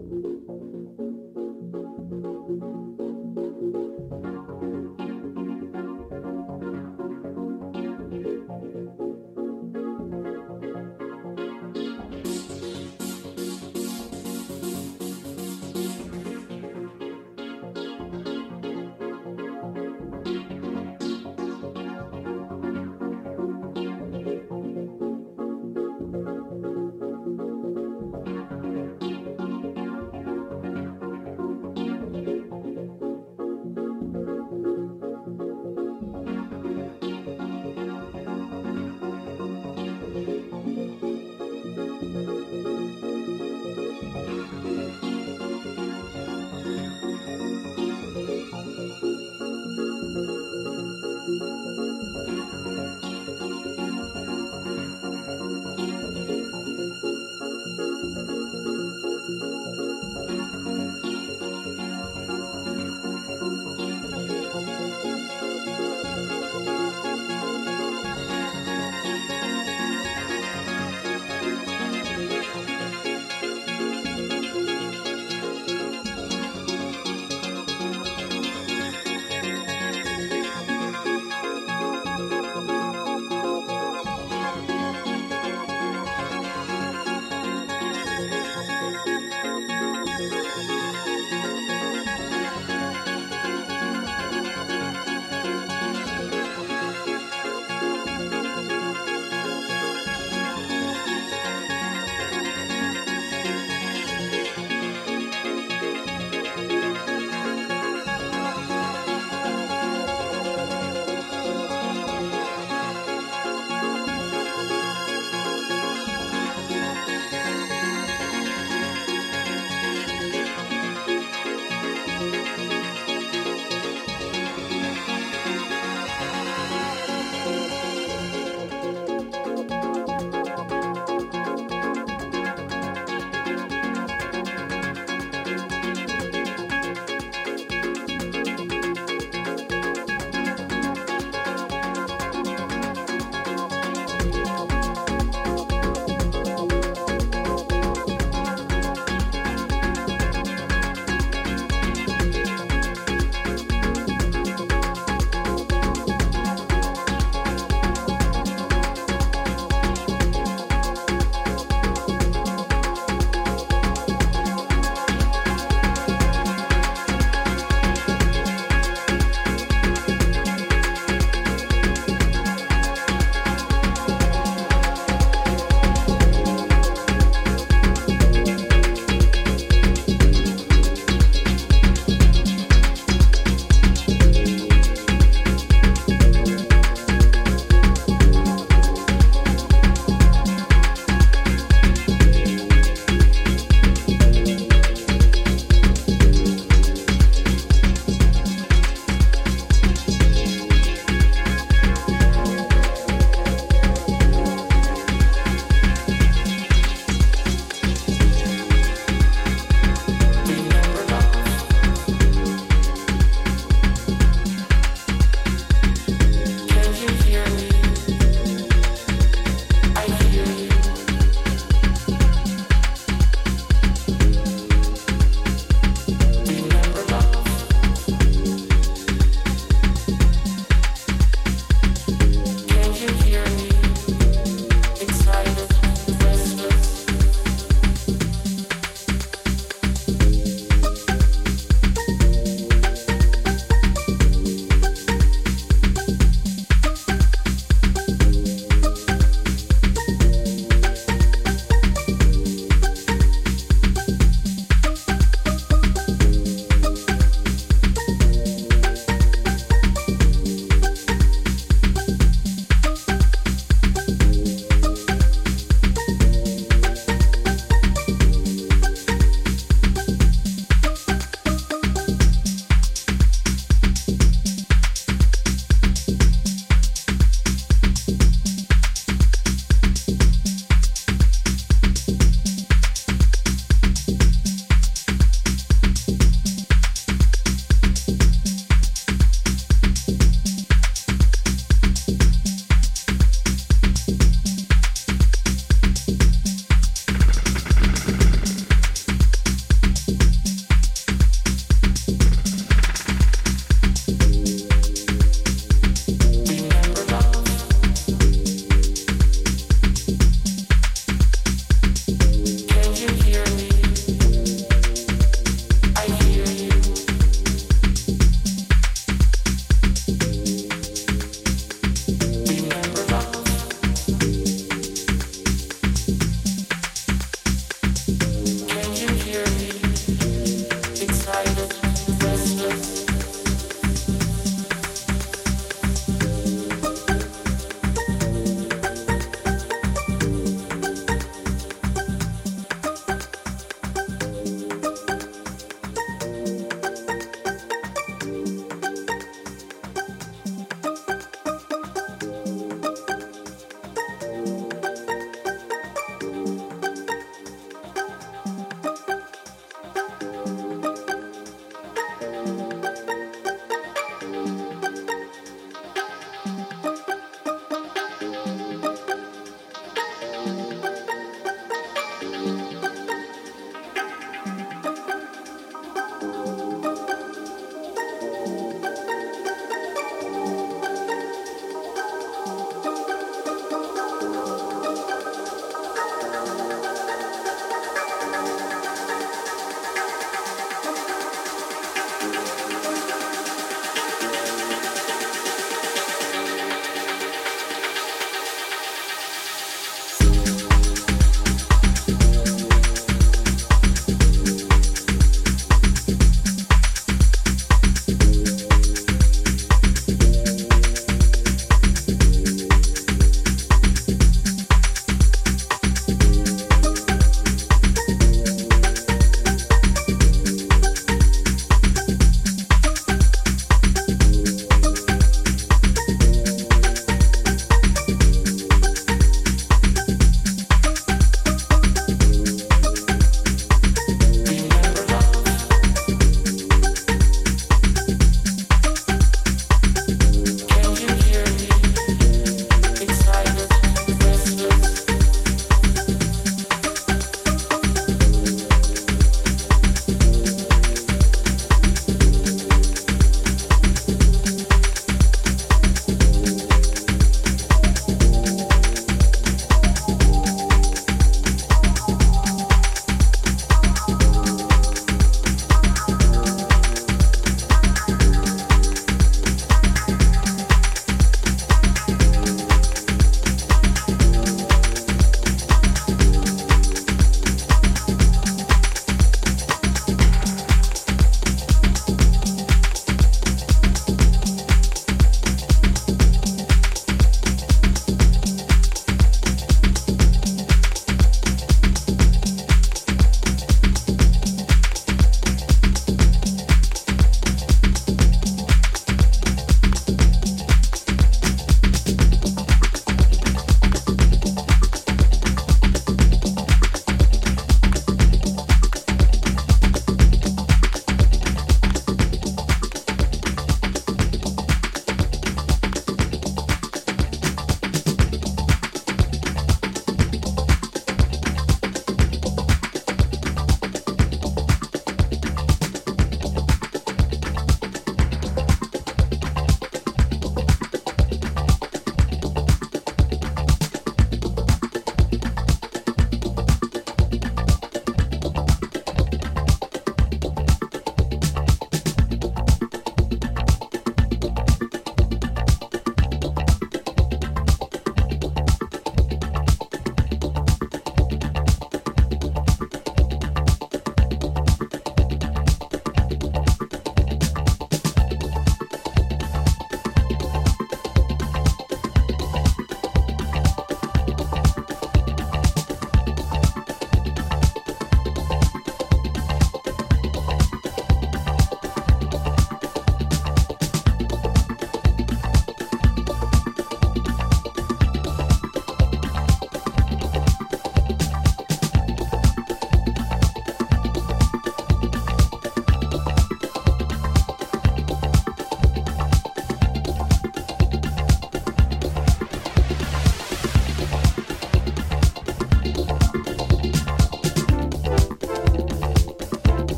Música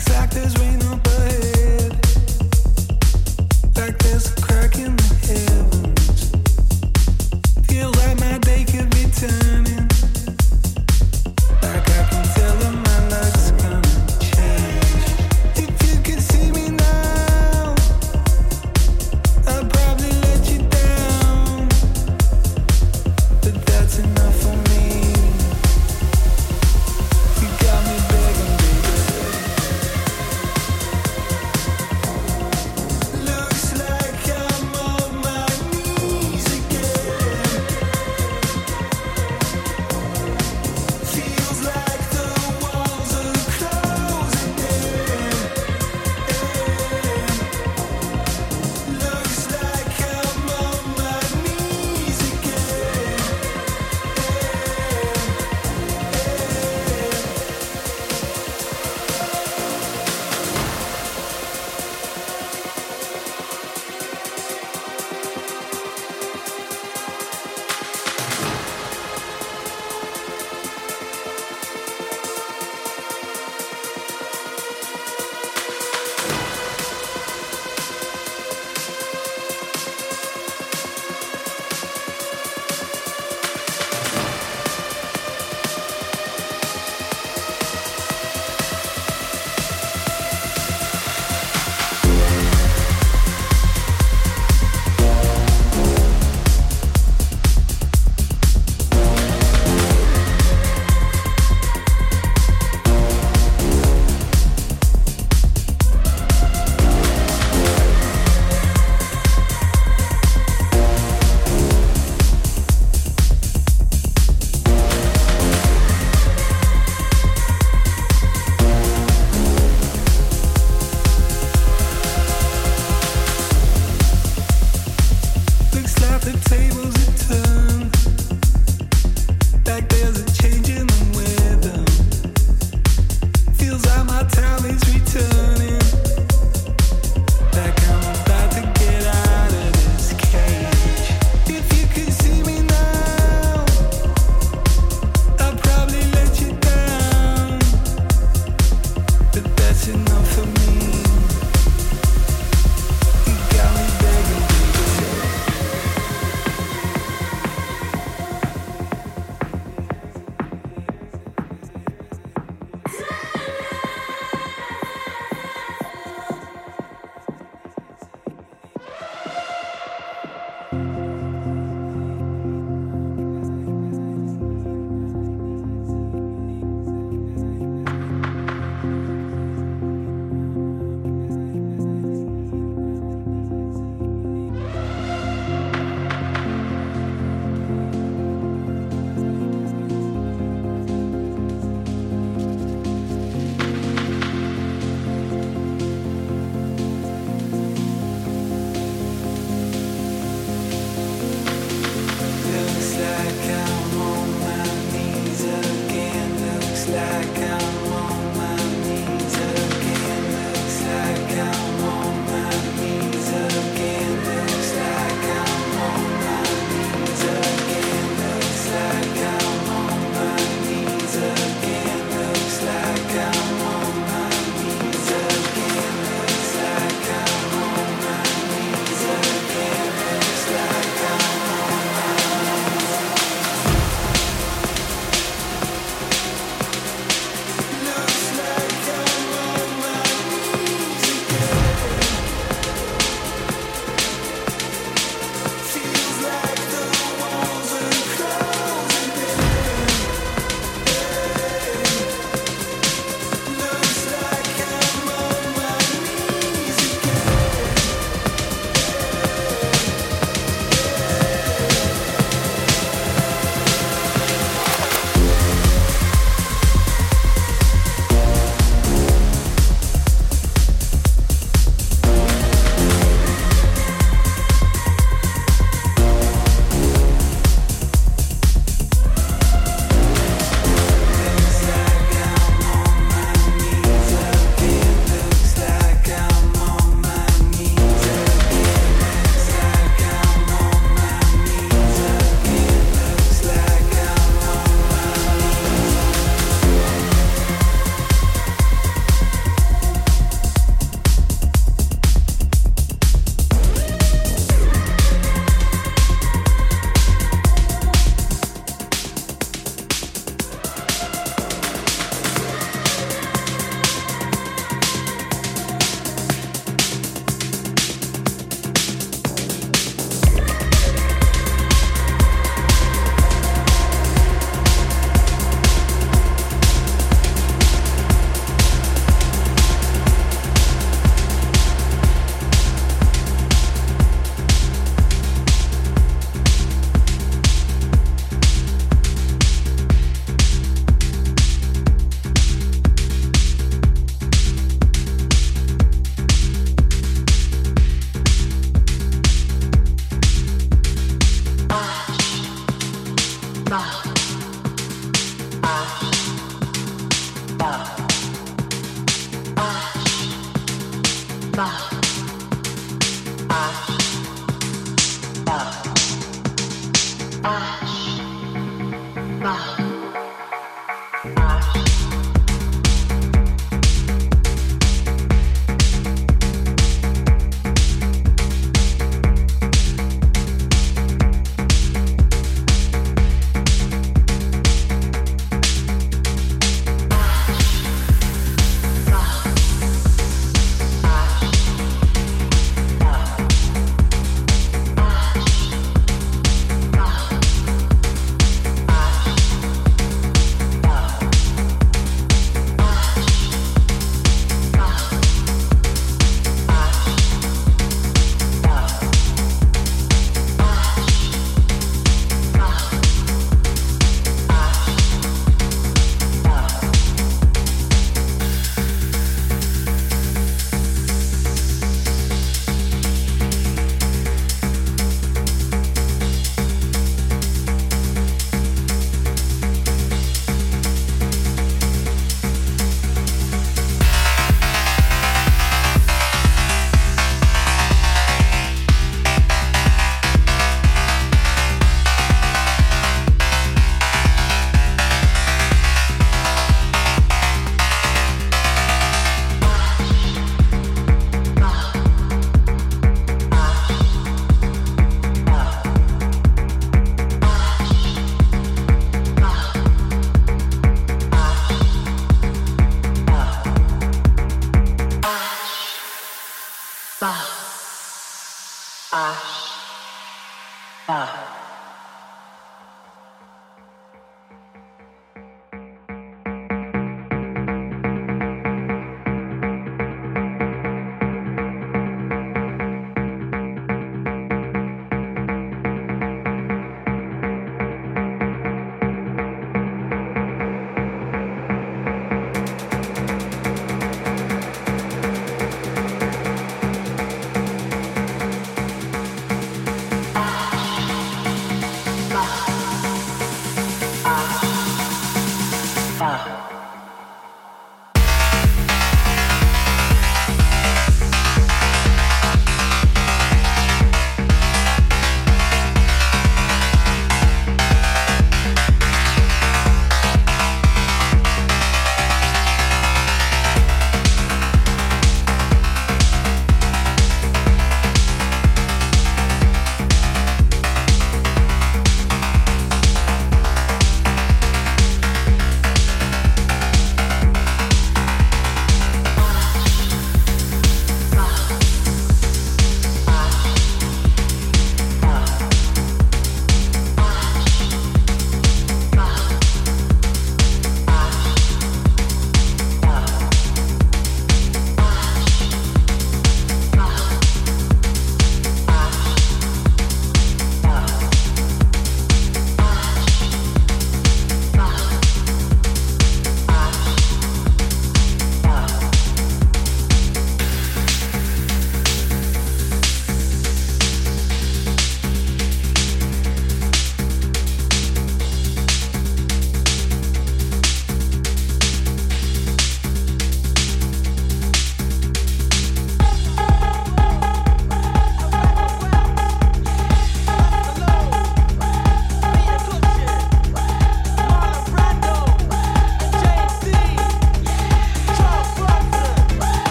Factors we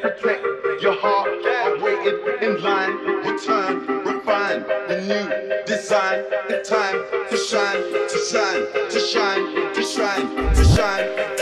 protect your heart. I waited in line, return, refine the new design. In time to shine, to shine, to shine, to shine, to shine, to shine,